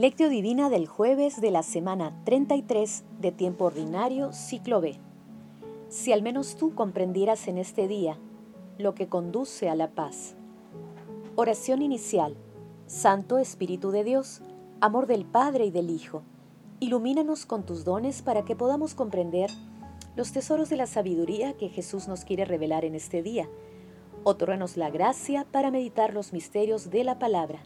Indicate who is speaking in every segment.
Speaker 1: Lectio Divina del jueves de la semana 33 de tiempo ordinario, ciclo B. Si al menos tú comprendieras en este día lo que conduce a la paz. Oración inicial. Santo Espíritu de Dios, amor del Padre y del Hijo, ilumínanos con tus dones para que podamos comprender los tesoros de la sabiduría que Jesús nos quiere revelar en este día. Otórganos la gracia para meditar los misterios de la palabra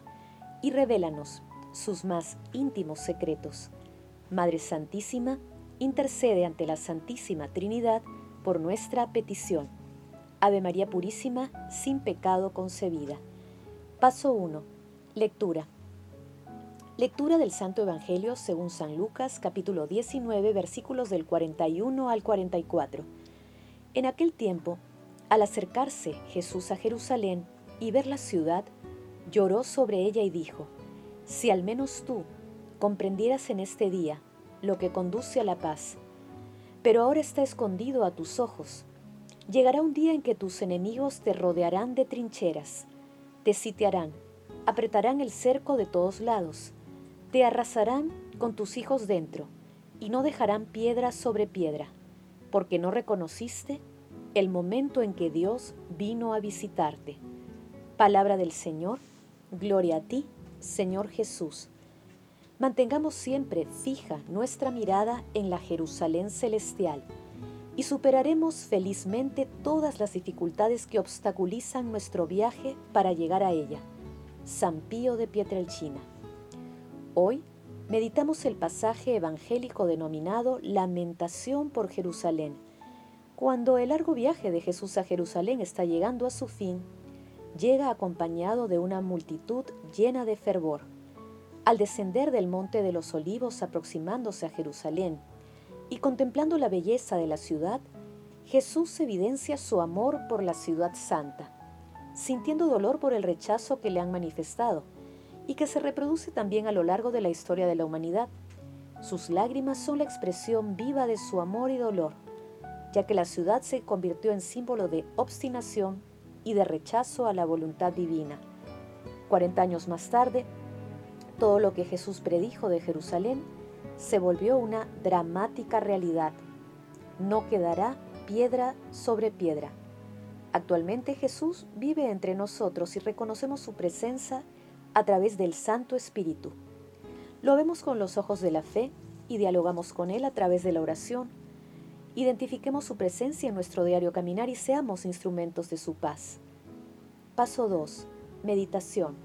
Speaker 1: y revélanos sus más íntimos secretos. Madre Santísima, intercede ante la Santísima Trinidad por nuestra petición. Ave María Purísima, sin pecado concebida. Paso 1. Lectura. Lectura del Santo Evangelio según San Lucas capítulo 19 versículos del 41 al 44. En aquel tiempo, al acercarse Jesús a Jerusalén y ver la ciudad, lloró sobre ella y dijo, si al menos tú comprendieras en este día lo que conduce a la paz, pero ahora está escondido a tus ojos. Llegará un día en que tus enemigos te rodearán de trincheras, te sitiarán, apretarán el cerco de todos lados, te arrasarán con tus hijos dentro, y no dejarán piedra sobre piedra, porque no reconociste el momento en que Dios vino a visitarte. Palabra del Señor, gloria a ti, Señor Jesús. Mantengamos siempre fija nuestra mirada en la Jerusalén celestial y superaremos felizmente todas las dificultades que obstaculizan nuestro viaje para llegar a ella. San Pío de Pietrelcina. Hoy meditamos el pasaje evangélico denominado Lamentación por Jerusalén. Cuando el largo viaje de Jesús a Jerusalén está llegando a su fin, llega acompañado de una multitud llena de fervor. Al descender del monte de los olivos aproximándose a Jerusalén y contemplando la belleza de la ciudad, Jesús evidencia su amor por la ciudad santa, sintiendo dolor por el rechazo que le han manifestado y que se reproduce también a lo largo de la historia de la humanidad. Sus lágrimas son la expresión viva de su amor y dolor, ya que la ciudad se convirtió en símbolo de obstinación, y de rechazo a la voluntad divina. Cuarenta años más tarde, todo lo que Jesús predijo de Jerusalén se volvió una dramática realidad. No quedará piedra sobre piedra. Actualmente Jesús vive entre nosotros y reconocemos su presencia a través del Santo Espíritu. Lo vemos con los ojos de la fe y dialogamos con Él a través de la oración Identifiquemos su presencia en nuestro diario caminar y seamos instrumentos de su paz. Paso 2. Meditación.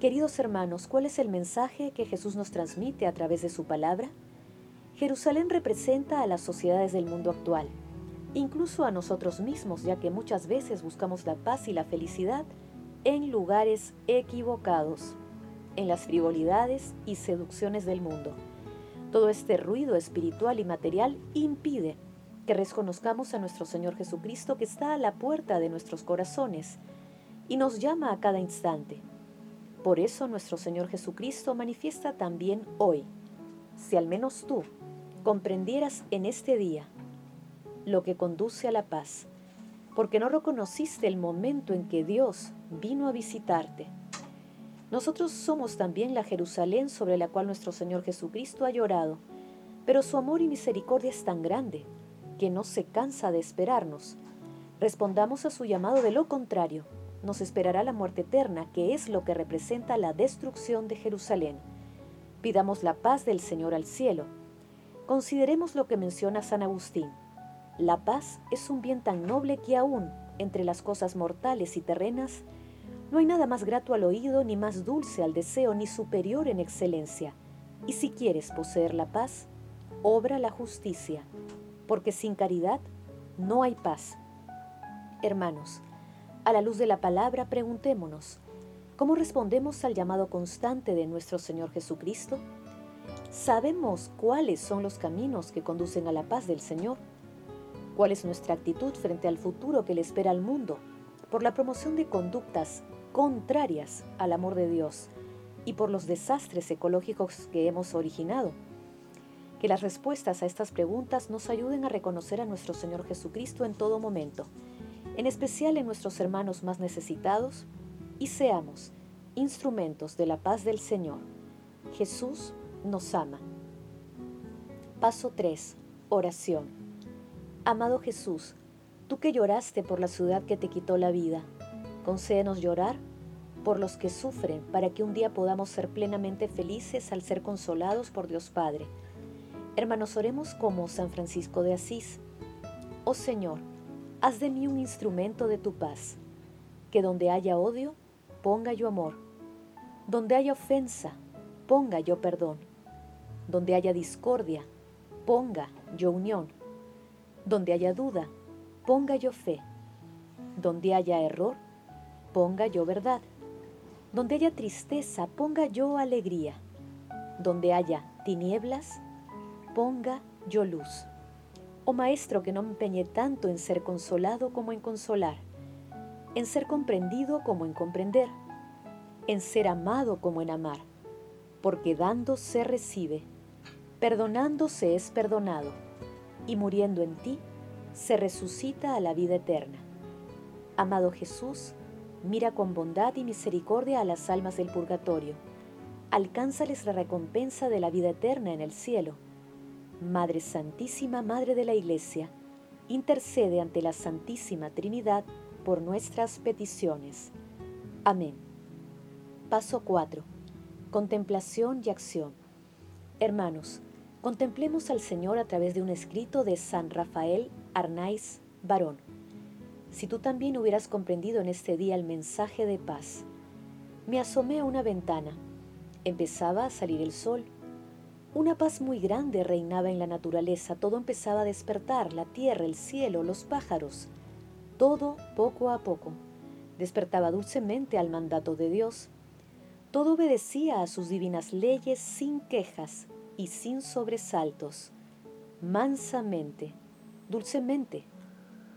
Speaker 1: Queridos hermanos, ¿cuál es el mensaje que Jesús nos transmite a través de su palabra? Jerusalén representa a las sociedades del mundo actual, incluso a nosotros mismos, ya que muchas veces buscamos la paz y la felicidad en lugares equivocados, en las frivolidades y seducciones del mundo. Todo este ruido espiritual y material impide que reconozcamos a nuestro Señor Jesucristo que está a la puerta de nuestros corazones y nos llama a cada instante. Por eso nuestro Señor Jesucristo manifiesta también hoy, si al menos tú comprendieras en este día lo que conduce a la paz, porque no reconociste el momento en que Dios vino a visitarte nosotros somos también la Jerusalén sobre la cual nuestro Señor Jesucristo ha llorado, pero su amor y misericordia es tan grande que no se cansa de esperarnos. Respondamos a su llamado de lo contrario, nos esperará la muerte eterna, que es lo que representa la destrucción de Jerusalén. Pidamos la paz del Señor al cielo. Consideremos lo que menciona San Agustín. La paz es un bien tan noble que aún entre las cosas mortales y terrenas no hay nada más grato al oído, ni más dulce al deseo, ni superior en excelencia. Y si quieres poseer la paz, obra la justicia, porque sin caridad no hay paz. Hermanos, a la luz de la palabra preguntémonos, ¿cómo respondemos al llamado constante de nuestro Señor Jesucristo? ¿Sabemos cuáles son los caminos que conducen a la paz del Señor? ¿Cuál es nuestra actitud frente al futuro que le espera al mundo por la promoción de conductas contrarias al amor de Dios y por los desastres ecológicos que hemos originado. Que las respuestas a estas preguntas nos ayuden a reconocer a nuestro Señor Jesucristo en todo momento, en especial en nuestros hermanos más necesitados, y seamos instrumentos de la paz del Señor. Jesús nos ama. Paso 3. Oración. Amado Jesús, tú que lloraste por la ciudad que te quitó la vida, concédenos llorar por los que sufren para que un día podamos ser plenamente felices al ser consolados por Dios Padre. Hermanos, oremos como San Francisco de Asís. Oh Señor, haz de mí un instrumento de tu paz, que donde haya odio, ponga yo amor, donde haya ofensa, ponga yo perdón, donde haya discordia, ponga yo unión, donde haya duda, ponga yo fe, donde haya error, ponga yo verdad donde haya tristeza, ponga yo alegría. Donde haya tinieblas, ponga yo luz. Oh Maestro, que no me empeñe tanto en ser consolado como en consolar, en ser comprendido como en comprender, en ser amado como en amar, porque dando se recibe, perdonando se es perdonado, y muriendo en ti se resucita a la vida eterna. Amado Jesús, Mira con bondad y misericordia a las almas del purgatorio. Alcánzales la recompensa de la vida eterna en el cielo. Madre Santísima, Madre de la Iglesia, intercede ante la Santísima Trinidad por nuestras peticiones. Amén. Paso 4. Contemplación y acción. Hermanos, contemplemos al Señor a través de un escrito de San Rafael Arnaiz Barón si tú también hubieras comprendido en este día el mensaje de paz. Me asomé a una ventana. Empezaba a salir el sol. Una paz muy grande reinaba en la naturaleza. Todo empezaba a despertar, la tierra, el cielo, los pájaros. Todo poco a poco. Despertaba dulcemente al mandato de Dios. Todo obedecía a sus divinas leyes sin quejas y sin sobresaltos. Mansamente, dulcemente,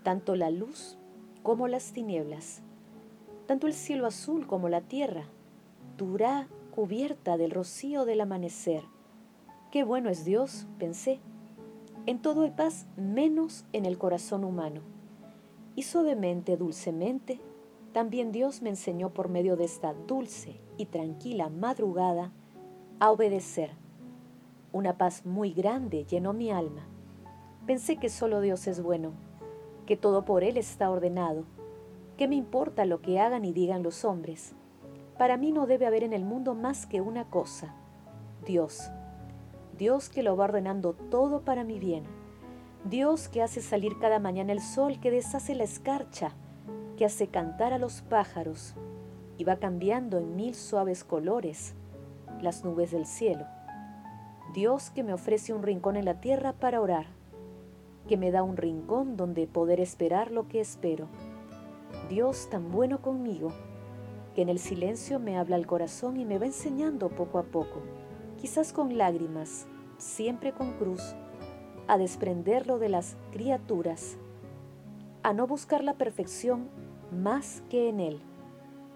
Speaker 1: tanto la luz como las tinieblas. Tanto el cielo azul como la tierra, dura cubierta del rocío del amanecer. Qué bueno es Dios, pensé. En todo hay paz menos en el corazón humano. Y suavemente, dulcemente, también Dios me enseñó por medio de esta dulce y tranquila madrugada a obedecer. Una paz muy grande llenó mi alma. Pensé que solo Dios es bueno que todo por Él está ordenado. ¿Qué me importa lo que hagan y digan los hombres? Para mí no debe haber en el mundo más que una cosa, Dios. Dios que lo va ordenando todo para mi bien. Dios que hace salir cada mañana el sol, que deshace la escarcha, que hace cantar a los pájaros y va cambiando en mil suaves colores las nubes del cielo. Dios que me ofrece un rincón en la tierra para orar que me da un rincón donde poder esperar lo que espero. Dios tan bueno conmigo, que en el silencio me habla al corazón y me va enseñando poco a poco, quizás con lágrimas, siempre con cruz, a desprenderlo de las criaturas, a no buscar la perfección más que en Él,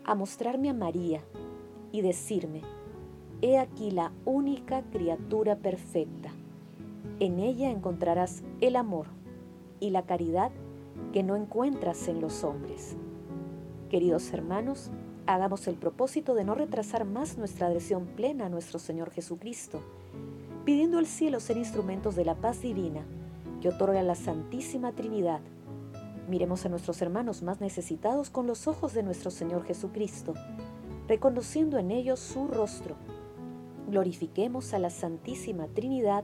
Speaker 1: a mostrarme a María y decirme, he aquí la única criatura perfecta en ella encontrarás el amor y la caridad que no encuentras en los hombres. Queridos hermanos, hagamos el propósito de no retrasar más nuestra adhesión plena a nuestro Señor Jesucristo, pidiendo al cielo ser instrumentos de la paz divina que otorga la Santísima Trinidad. Miremos a nuestros hermanos más necesitados con los ojos de nuestro Señor Jesucristo, reconociendo en ellos su rostro. Glorifiquemos a la Santísima Trinidad,